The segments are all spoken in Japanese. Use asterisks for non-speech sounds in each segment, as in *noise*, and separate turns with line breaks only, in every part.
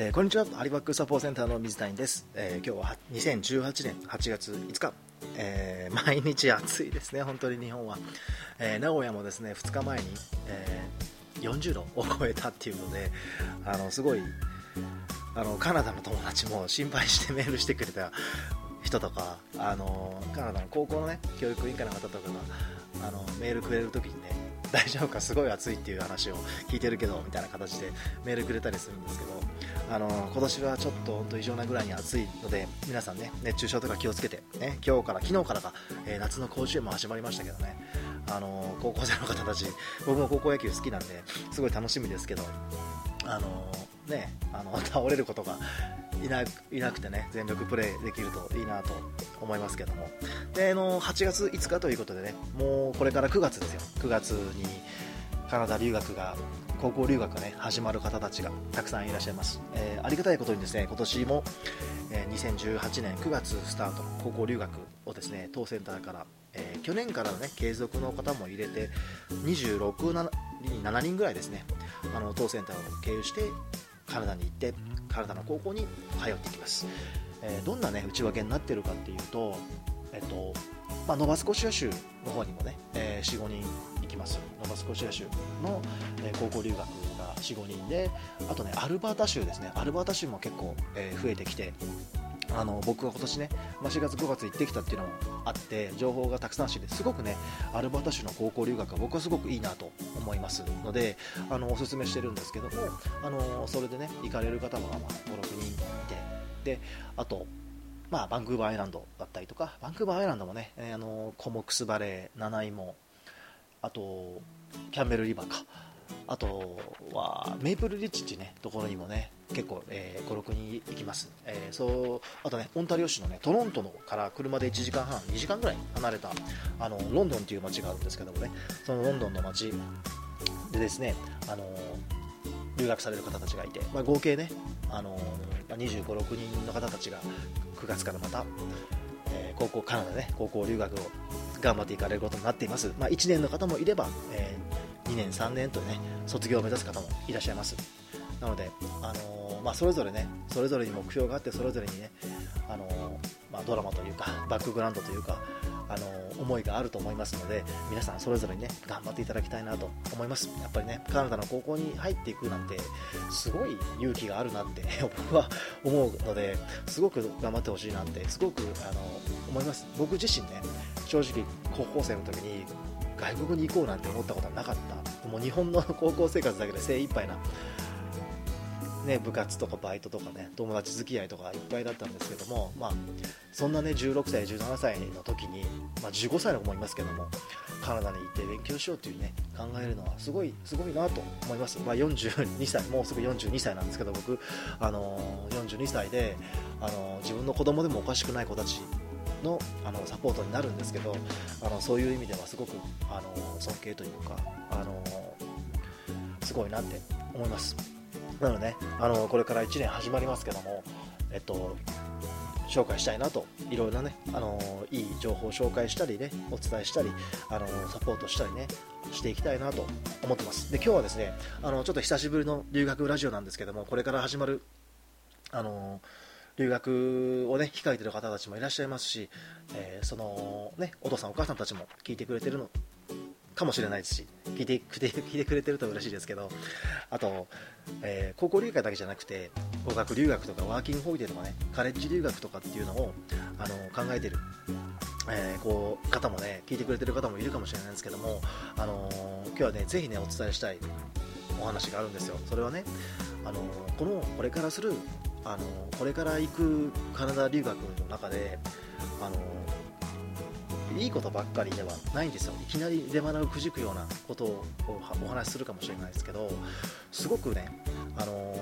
えー、こんにちは。ハリバックサポーセンターの水谷です、えー、今日は2018年8月5日、えー、毎日暑いですね。本当に日本は、え名古屋もですね2日前に、え40度を超えたっていうのであのすごいあのカナダの友達も心配してメールしてくれた人とかあのカナダの高校のね教育委員会の方とかがあのメールくれるときにね大丈夫かすごい暑いっていう話を聞いてるけどみたいな形でメールくれたりするんですけどあの今年はちょっと本当異常なぐらいに暑いので皆さんね熱中症とか気をつけて、ね、今日から昨日からか、えー、夏の甲子園も始まりましたけどねあの高校生の方たち僕も高校野球好きなんですごい楽しみですけどあのねあの倒れることがいないなくてね全力プレーできるといいなと思いますけども。であの8月5日ということでねもうこれから9月ですよ。9月にカナダ留学が高校留学がね始まる方たちがたくさんいらっしゃいます、えー、ありがたいことにですね今年も、えー、2018年9月スタートの高校留学をですね当センターから、えー、去年からのね継続の方も入れて26 7人ぐらいですね。あの当センターを経由してカナダに行ってカナダの高校に通っていきます、えー、どんなね内訳になってるかっていうと、えっとまあ、ノバスコシア州の方にもね、えー、45人行きます。ノバスコシア州の、えー、高校留学が45人であとねアルバータ州ですね。アルバータ州も結構、えー、増えてきてあの僕が今年ね、まあ、4月5月行ってきたっていうのもあって情報がたくさん知ってすごくねアルバータ州の高校留学は僕はすごくいいなと思いますのであのおすすめしてるんですけどもあのそれでね行かれる方も56人いてであとまあ、バンクーバーアイランドだったりとかバンクーバーアイランドもね、えー、あのコモクスバレー七もあとキャンベルリバーかあとはメープルリッチっていうねところにもね結構、えー、56人行きます、えー、そうあとねオンタリオ州のねトロントのから車で1時間半2時間ぐらい離れたあのロンドンっていう街があるんですけどもねそのロンドンの街でですねあの留学される方たちがいて、まあ、合計ね、あの25、6人の方たちが9月からまた、えー、高校カナダで、ね、高校留学を頑張っていかれることになっています、まあ、1年の方もいれば、え2年、3年とね卒業を目指す方もいらっしゃいます。なので、あのー、まあ、それぞれねそれぞれに目標があってそれぞれにね、あのー、まあ、ドラマというかバックグラウンドというか、あのー、思いがあると思いますので皆さんそれぞれにね頑張っていただきたいなと思います。やっぱりねカナダの高校に入っていくなんてすごい勇気があるなって *laughs* 僕は思うのですごく頑張ってほしいなってすごく、あの思います。僕自身ね正直高校生の時に外国に行こうなんて思ったことはなかった。もう日本の高校生活だけで精一杯なね、部活とかバイトとかね友達付き合いとかいっぱいだったんですけども、まあ、そんなね16歳17歳の時に、まあ、15歳の子もいますけどもカナダに行って勉強しようっていうね考えるのはすごいすごいなと思います、まあ、42歳もうすぐ42歳なんですけど僕、あのー、42歳で、あのー、自分の子供でもおかしくない子たちのあのサポートになるんですけどあのそういう意味ではすごくあの尊敬というかあのすごいなって思います。なので、ね、あのこれから1年始まりますけども、えっと、紹介したいなといろいろなね、あのいい情報を紹介したりねお伝えしたり、あのサポートしたりねしていきたいなと思ってます。で今日はですねあのちょっと久しぶりの留学ラジオなんですけどもこれから始まるあの留学をね控えてる方たちもいらっしゃいますし、えー、そのねお父さんお母さんたちも聞いてくれてるのかもしれないですし聞いて聞いてくれてると嬉しいですけどあと、えー、高校留学だけじゃなくて語学留学とかワーキングホリデーとかねカレッジ留学とかっていうのをあの考えてる、えー、こう方もね聞いてくれてる方もいるかもしれないんですけども、あのー、今日はねぜひねお伝えしたいお話があるんですよ。それはね、あのこのこれからするあのこれから行くカナダ留学の中であのいいことばっかりではないんですよ。いきなり出花をくじくようなことをお話しするかもしれないですけどすごくねあの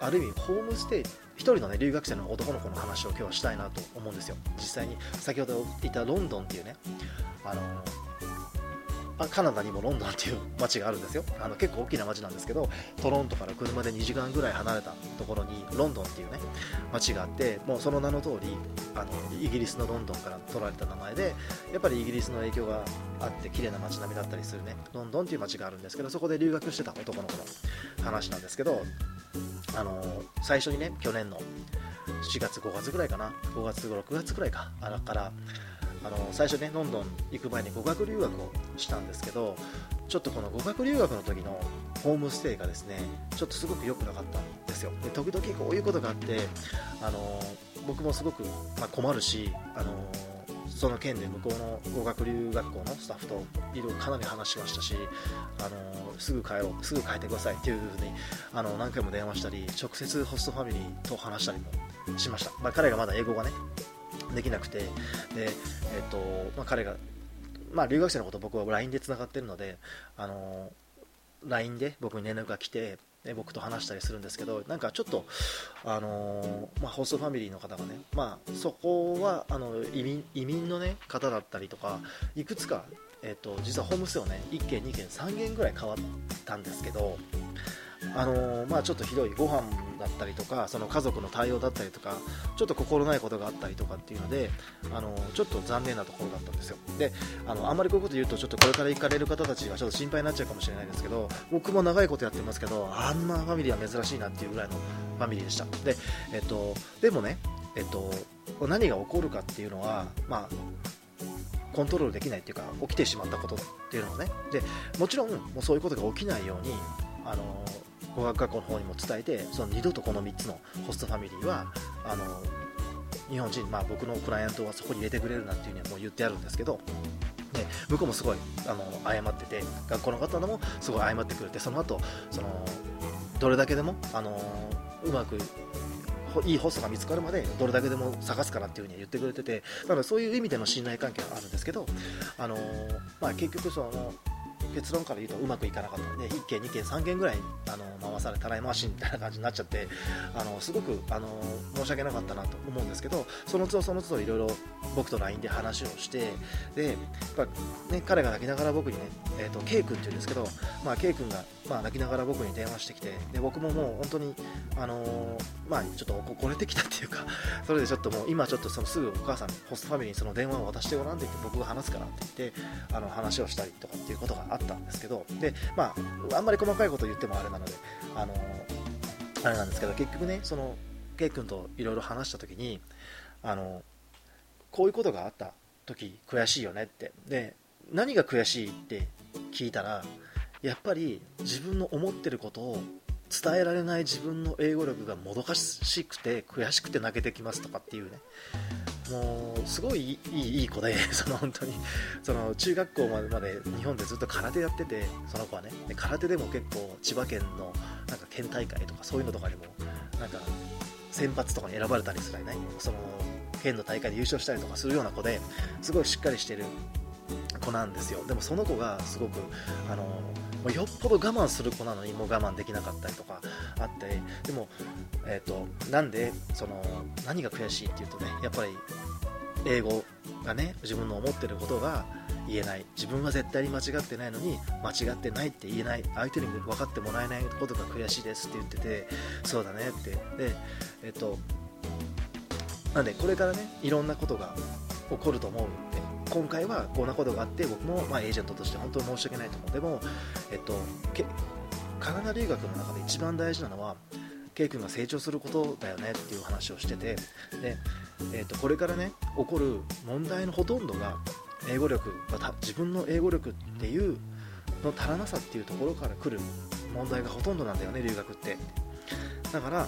ある意味ホームステイ1人の、ね、留学生の男の子の話を今日はしたいなと思うんですよ。実際に先ほど言ったロンドンっていうねあのカナダにもロンドンっていう街があるんですよ。あの結構大きな街なんですけどトロントから車で2時間ぐらい離れたところにロンドンっていうね街があってもうその名の通りあのイギリスのロンドンから取られた名前でやっぱりイギリスの影響があって綺麗な街並みだったりするねロンドンっていう街があるんですけどそこで留学してた男の子の話なんですけどあの最初にね去年の4月5月ぐらいかな5月6月ぐらいかあらからあの最初ねロンドン行く前に語学留学をしたんですけどちょっとこの語学留学の時のホームステイがですねちょっとすごく良くなかったんですよ。で時々こういうことがあってあの僕もすごく、ま、困るしあのその件で向こうの語学留学校のスタッフといろいろかなり話しましたしあのすぐ帰ろうすぐ帰ってくださいっていうふうにあの何回も電話したり直接ホストファミリーと話したりもしました、まあ、彼がまだ英語がねできなくてで、えーとまあ、彼が、まあ、留学生のこと僕は LINE でつながってるのであの LINE で僕に連絡が来てで僕と話したりするんですけどなんかちょっと、あのまあ、ホストファミリーの方がね、まあ、そこはあの移民移民の、ね、方だったりとかいくつか、えーと、と実はホームステイをね1軒2軒3軒ぐらい変わったんですけどあのまあ、ちょっとひどいご飯だったりとかその家族の対応だったりとかちょっと心ないことがあったりとかっていうのであのちょっと残念なところだったんですよ。であのあんまりこういうこと言うとちょっとこれから行かれる方たちはちょっと心配になっちゃうかもしれないですけど僕も長いことやってますけどあんなファミリーは珍しいなっていうぐらいのファミリーでした。で,、えっと、でもね、えっと、何が起こるかっていうのは、まあコントロールできないっていうか起きてしまったことっていうのはね。でもちろんもうそういうことが起きないようにあの語学学校の方にも伝えてその二度とこの3つのホストファミリーはあの日本人、まあ、僕のクライアントはそこに入れてくれるなっていうにはもう言ってあるんですけどで向こうもすごいあの謝ってて学校の方もすごい謝ってくれてその後そのどれだけでもあのうまくいいホストが見つかるまでどれだけでも探すからっていう風に言ってくれててなのでそういう意味での信頼関係があるんですけど、あのまあ、結局その結論から言うとうまくいかなかった。ので1件2件3件ぐらいあの回されたらい回しみたいな感じになっちゃってあのすごくあの申し訳なかったなと思うんですけどその都度その都度いろいろ僕と LINE で話をしてでやっぱ、ね、彼が泣きながら僕にね、えーと、K 君っていうんですけど、まあ、K 君が、まあ、泣きながら僕に電話してきてで僕ももう本当に、あのー、まあ、ちょっとこれてきたっていうか *laughs* それでちょっともう今ちょっとそのすぐお母さんホストファミリーにその電話を渡してごらんって言って僕が話すからって言ってあの話をしたりとかっていうことがあったんですけどで、まあ、あんまり細かいこと言ってもあれなので、あのあれなんですけど結局ねその K 君といろいろ話した時にあのこういうことがあった時悔しいよねって。で何が悔しいって聞いたらやっぱり自分の思ってることを伝えられない自分の英語力がもどかしくて悔しくて泣けてきますとかっていうね。もうすごいいいいい子で *laughs* その本当に。その中学校まで日本でずっと空手やっててその子はね。空手でも結構千葉県のなんか県大会とかそういうのとかにもなんか選抜とかに選ばれたりするねその県の大会で優勝したりとかするような子ですごいしっかりしてる子なんですよ。でもその子がすごくあのよっぽど我慢する子なのにもう我慢できなかったりとかあってでも、えーと、なんでその何が悔しいっていうとねやっぱり英語がね自分の思ってることが言えない。自分は絶対に間違ってないのに間違ってないって言えない。相手に分かってもらえないことが悔しいですって言っててそうだねって。でえっ、となんでこれからねいろんなことが起こると思うんで今回はこんなことがあって僕もまエージェントとして本当に申し訳ないと思う。でも、えっと、カナダ留学の中で一番大事なのは K 君が成長することだよねっていう話をしててで、えっと、これからね起こる問題のほとんどが英語力自分の英語力っていうの足らなさっていうところから来る問題がほとんどなんだよね留学って。だから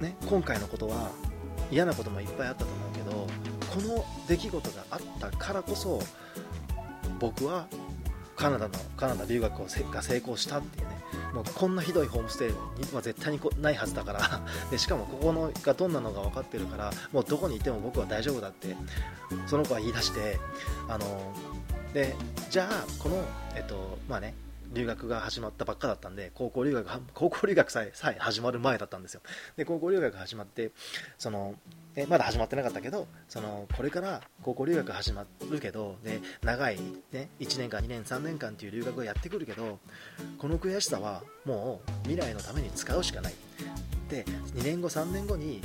ね、今回のことは嫌なこともいっぱいあったと思うけどこの出来事があったからこそ僕はカナダのカナダ留学をが成功したっていうね。もうこんなひどいホームステイは絶対にないはずだから。*laughs* でしかもここのがどんなのが分かってるからもうどこにいても僕は大丈夫だってその子は言い出してあのでじゃあこのえっとまあね留学が始まったばっかだったんで高校留学高校留学さえさえ始まる前だったんですよ。で高校留学始まってそのえまだ始まってなかったけどそのこれから高校留学始まるけどで長い、ね、1年間2年3年間っていう留学がやってくるけどこの悔しさはもう未来のために使うしかない。で2年後3年後に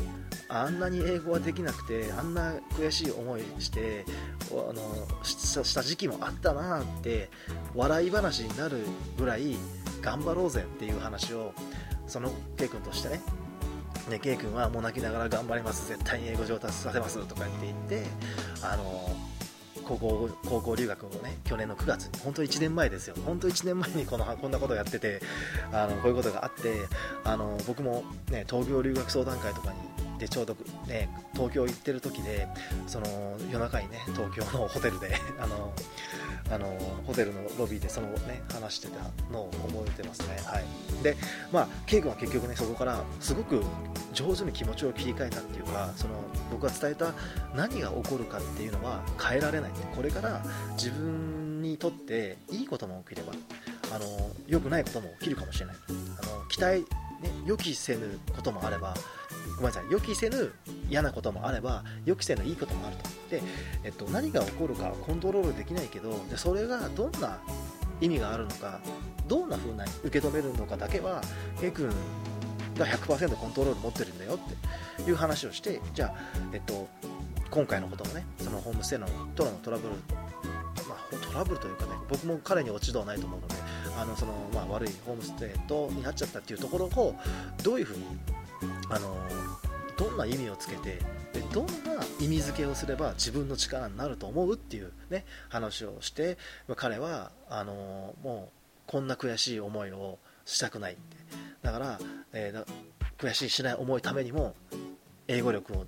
あんなに英語はできなくてあんな悔しい思いしてあのした時期もあったなって笑い話になるぐらい頑張ろうぜっていう話をその K 君としてね。ね、K 君はもう泣きながら頑張ります絶対に英語上達させますとか言って言ってあの高校高校留学をね去年の9月に本当1年前ですよ。本当1年前にこの *laughs* こんなことをやっててあのこういうことがあってあの僕も、ね、東京留学相談会とかにでちょうど、ね、東京行ってる時でその夜中にね東京のホテルで *laughs* あのあのホテルのロビーでその、ね、話してたのを覚えてますね、はい、で、まあ、ケイ君は結局ねそこからすごく上手に気持ちを切り替えたっていうかその僕が伝えた何が起こるかっていうのは変えられない。これから自分にとっていいことも起きればあの良くないことも起きるかもしれない。あの期待、ね、予期せぬこともあればごめんなさい。予期せぬ嫌なこともあれば予期せぬいいこともあると。で、えっと、何が起こるかはコントロールできないけどでそれがどんな意味があるのかどんな風な受け止めるのかだけは A 君が100%コントロール持ってるんだよっていう話をしてじゃあ、えっと、今回のこともねそのホームステイのとのトラブルまあ、トラブルというかね僕も彼に落ち度はないと思うのであのその、まあ、悪いホームステイとになっちゃったっていうところをどういうふうにあのどんな意味をつけてでどんな意味付けをすれば自分の力になると思うっていう、ね、話をして彼はあのもうこんな悔しい思いをしたくないって。だから、えー、悔しいしない思いためにも英語力を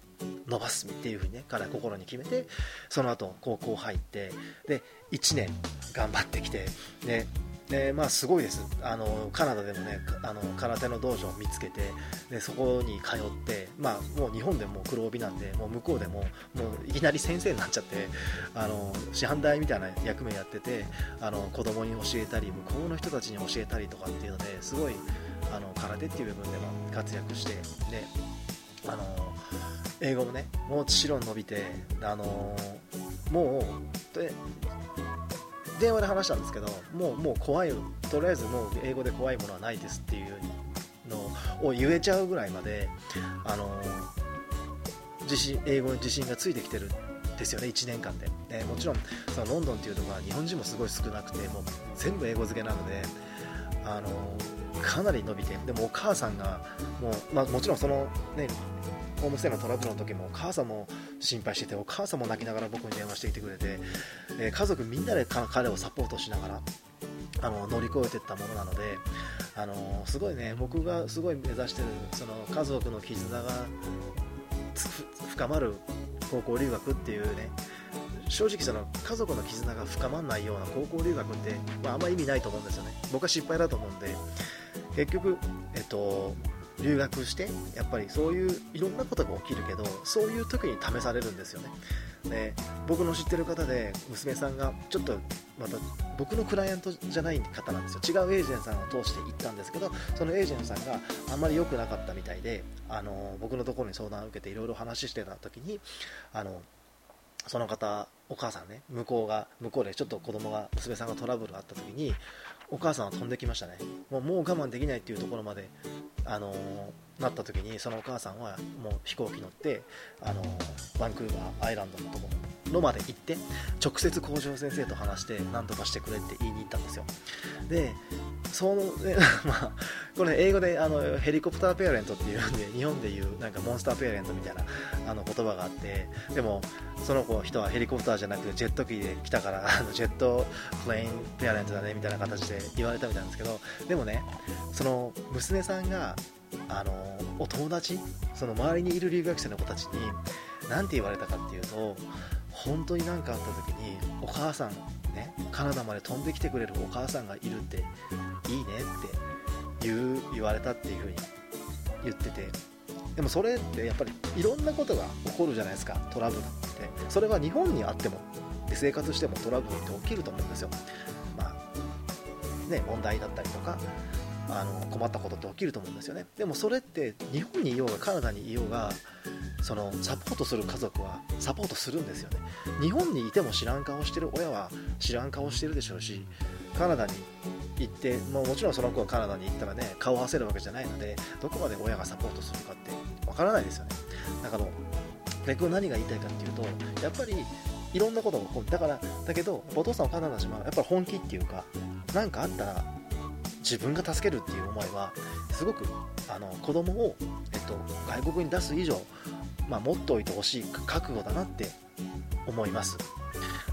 伸ばすっていうふうにね彼は心に決めてその後高校入ってで1年頑張ってきてででまあ、すごいです。あのカナダでもねあの空手の道場を見つけてでそこに通って、まあ、もう日本でも黒帯なんでもう向こうでももういきなり先生になっちゃってあの師範代みたいな役目やっててあの子供に教えたり向こうの人たちに教えたりとかっていうのですごいあの空手っていう部分でも活躍してであの英語もねもちろん伸びてあのもう電話で話したんですけどもうもう怖いとりあえずもう英語で怖いものはないですっていうのを言えちゃうぐらいまであの自信英語に自信がついてきてるんですよね1年間で、えもちろんそのロンドンっていうところは日本人もすごい少なくてもう全部英語漬けなのであのかなり伸びてでもお母さんがもう、まあ、もちろんそのねホームステイのトラブルの時もお母さんも心配しててお母さんも泣きながら僕に電話してきてくれて、え家族みんなで彼をサポートしながらあの乗り越えていったものなので、あのすごいね僕がすごい目指してるその家族の絆が深まる高校留学っていうね正直その家族の絆が深まらないような高校留学って、まあ、あんま意味ないと思うんですよね。僕は失敗だと思うんで結局、えっと、留学してやっぱりそういういろんなことが起きるけどそういう時に試されるんですよね。で僕の知ってる方で娘さんがちょっとまた僕のクライアントじゃない方なんですよ。違うエージェントさんを通して行ったんですけどそのエージェントさんがあんまり良くなかったみたいであの僕のところに相談を受けていろいろ話してた時にあのその方お母さんね向こうが向こうでちょっと子供が娘さんがトラブルがあった時にお母さんは飛んできましたね。もうもう我慢できないっていうところまであのなった時にそのお母さんはもう飛行機乗って、あのバンクーバーアイランドのところまで行って直接校長先生と話して何とかしてくれって言いに行ったんですよ。でその、ね、*laughs* まあ、これ、英語であのヘリコプターペアレントっていうんで日本でいうなんかモンスターペアレントみたいなあの言葉があってでもその子人はヘリコプターじゃなくてジェット機で来たからあのジェットプレインペアレントだねみたいな形で言われたみたいなんですけどでもねその娘さんがあのお友達？その周りにいる留学生の子たちに何て言われたかっていうと本当に何かあった時にお母さんねカナダまで飛んできてくれるお母さんがいるっていいねって言う言われたっていう風に言っててでもそれってやっぱりいろんなことが起こるじゃないですかトラブルって。それは日本にあっても生活してもトラブルって起きると思うんですよ。まあね問題だったりとかあの困ったことって起きると思うんですよね。でもそれって日本にいようがカナダにいようがそのサポートする家族はサポートするんですよね。日本にいても知らん顔してる親は知らん顔してるでしょうしカナダに行ってもうもちろんその子がカナダに行ったらね顔を合わせるわけじゃないのでどこまで親がサポートするかってわからないですよね。だから逆に何が言いたいかっていうとやっぱりいろんなことが起こる。だからだけどお父さんお母さんたちもやっぱり本気っていうか何かあったら自分が助けるっていう思いはすごくあの子供を、えっと、外国に出す以上、まあ、持っておいてほしい覚悟だなって思います。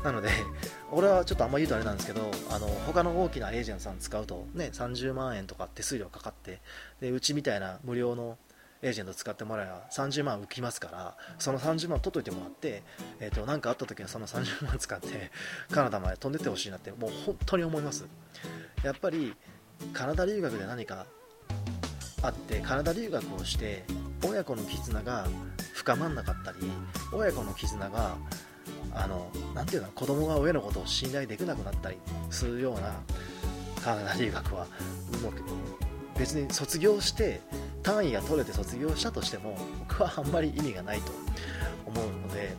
なので *laughs* 俺はちょっとあんま言うとあれなんですけどあの他の大きなエージェントさん使うと、ね、30万円とか手数料かかってでうちみたいな無料のエージェント使ってもらえば30万浮きますからその30万取っといてもらって何、えーと、かあった時はその30万使ってカナダまで飛んでってほしいなってもう本当に思います。やっぱりカナダ留学で何かあってカナダ留学をして親子の絆が深まんなかったり親子の絆があのなていうの子供が親のことを信頼できなくなったりするようなカナダ留学はもう別に卒業して単位が取れて卒業したとしても僕はあんまり意味がないと思うので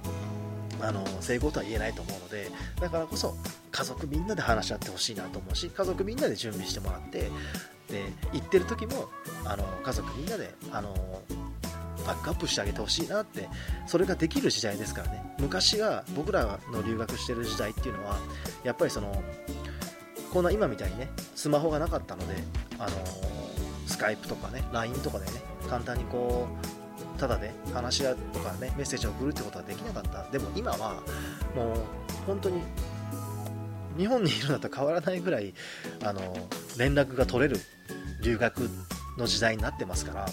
あの成功とは言えないと思うのでだからこそ家族みんなで話し合ってほしいなと思うし家族みんなで準備してもらってで行ってる時もあの家族みんなであのバックアップしてあげてほしいなってそれができる時代ですからね。昔は僕らの留学してる時代っていうのはやっぱりそのこんな今みたいにねスマホがなかったのであのスカイプとかね LINE とかでね簡単にこうただで話し合うとかねメッセージを送るってことはできなかった。でも今はもう本当に日本にいるのと変わらないぐらいあの連絡が取れる留学の時代になってますから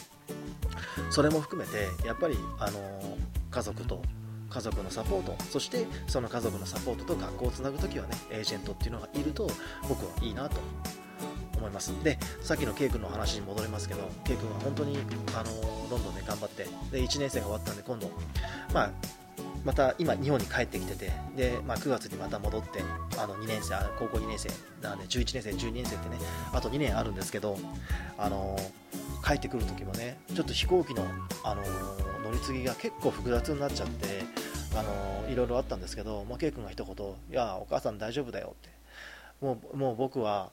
それも含めてやっぱりあの家族と家族のサポートそしてその家族のサポートと学校をつなぐときはねエージェントっていうのがいると僕はいいなと思います。でさっきの K 君の話に戻りますけど K 君は本当にあのどんどんね頑張ってで1年生が終わったんで今度まあまた今日本に帰ってきててで、まあ、9月にまた戻ってあの2年生高校2年生なんで11年生12年生ってねあと2年あるんですけどあの帰ってくる時もねちょっと飛行機の、あの乗り継ぎが結構複雑になっちゃって、あのいろいろあったんですけど、まあ、K 君が一言「いやお母さん大丈夫だよ」って。もうもう僕は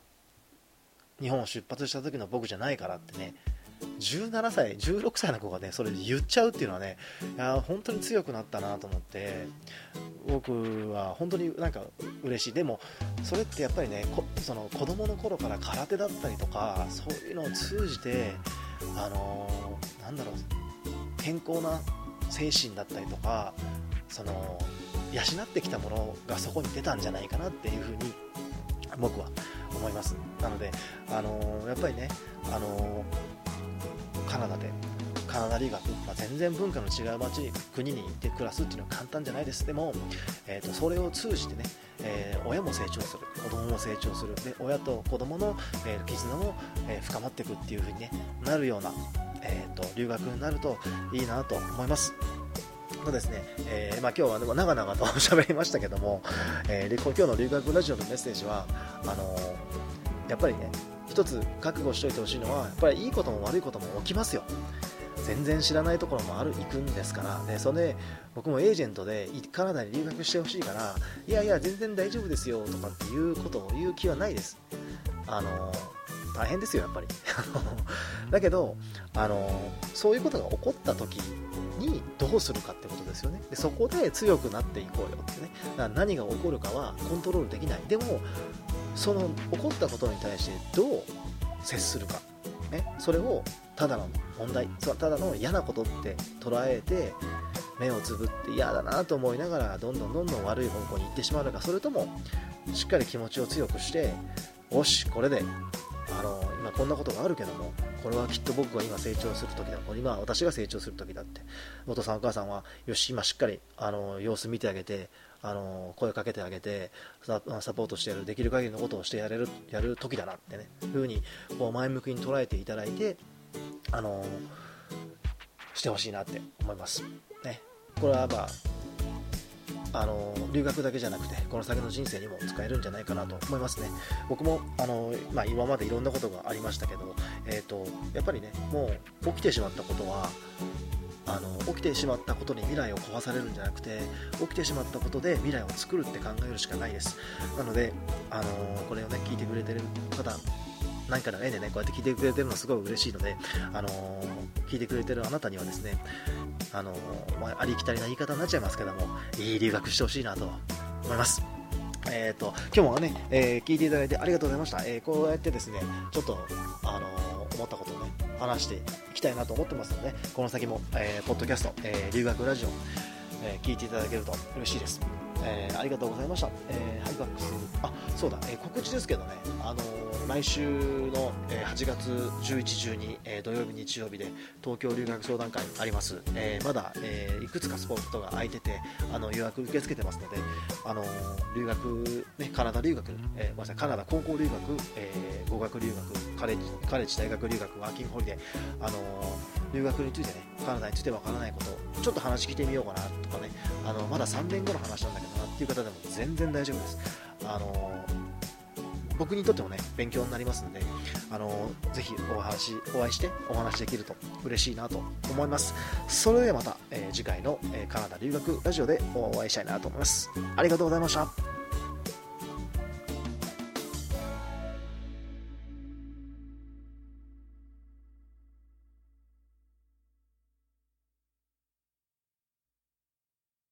日本を出発した時の僕じゃないからってね17歳、16歳の子がねそれで言っちゃうっていうのはねいや本当に強くなったなと思って僕は本当になんか嬉しい。でもそれってやっぱりねその子供の頃から空手だったりとかそういうのを通じてあのー、なんだろう健康な精神だったりとかその養ってきたものがそこに出たんじゃないかなっていうふうに僕は思います。なので、あのー、やっぱりね、あのー、カナダで。カナダ留学、まあ、全然文化の違う街国に行って暮らすっていうのは簡単じゃないです。でも、えーと、それを通じてね、えー、親も成長する。子供も成長する。で親と子供の、えー、絆も、えー、深まっていくっていう風に、ね、なるような、えーと、留学になるといいなと思います。のですね、えーまあ、今日はでも長々と喋りましたけども、えー、今日の留学ラジオのメッセージはあのー、やっぱりね一つ覚悟しておいてほしいのはやっぱりいいことも悪いことも起きますよ。全然知らないところもある行くんですから。でそれで僕もエージェントでカナダに留学してほしいからいやいや全然大丈夫ですよとかっていうことを言う気はないです。あの大変ですよやっぱり。*laughs* だけどあのそういうことが起こった時にどうするかってことですよね。でそこで強くなっていこうよってね。だから何が起こるかはコントロールできない。でもその起こったことに対してどう接するか、ね、それをただの問題ただの嫌なことって捉えて目をつぶって嫌だなと思いながらどんどんどんどん悪い方向に行ってしまうのかそれともしっかり気持ちを強くしてよしこれであの今こんなことがあるけどもこれはきっと僕が今成長する時だ。今私が成長する時だって。お父さんお母さんはよし今しっかりあの様子見てあげてあの声かけてあげてサポートしてやるできる限りのことをしてやれるやる時だなってね。ふうにこう前向きに捉えていただいてあのしてほしいなって思います、ね、これはまああの留学だけじゃなくてこの先の人生にも使えるんじゃないかなと思いますね。僕もあの、まあ、今までいろんなことがありましたけど、えーと、やっぱりねもう起きてしまったことはあの起きてしまったことに未来を壊されるんじゃなくて起きてしまったことで未来を作るって考えるしかないです。なのであのこれをね聞いてくれてる方何かの縁でねこうやって聞いてくれてるのすごい嬉しいので、あの聞いてくれてるあなたにはですねあのまあ、ありきたりな言い方になっちゃいますけどもいい留学してほしいなと思います。えーと、今日もね、え、聞いていただいてありがとうございました、え、こうやってですねちょっと、あの、思ったことをね話していきたいなと思ってますのでこの先も、えー、ポッドキャスト、え留学ラジオ、え聞いていただけると嬉しいです。えー、ありがとうございました、えー、ハイバックス。あそうだ、えー、告知ですけどね、あのー、来週の、えー、8月11、12、えー、土曜日、日曜日で東京留学相談会あります、えー、まだ、えー、いくつかスポットが空いててあの予約受け付けてますので、あのー、留学、ね、カナダ留学、えー、ごめんなさいカナダ高校留学、えー、語学留学カレッジカレッジ大学留学ワーキングホリデー、あのー、留学についてねカナダについてわからないことちょっと話聞いてみようかなとかね。あのまだ3年後の話なんだけどなっていう方でも全然大丈夫です。あの僕にとってもね勉強になりますので、あのぜひお話お会いしてお話できると嬉しいなと思います。それではまた、えー、次回の、え、カナダ留学ラジオでお会いしたいなと思います。ありがとうございました。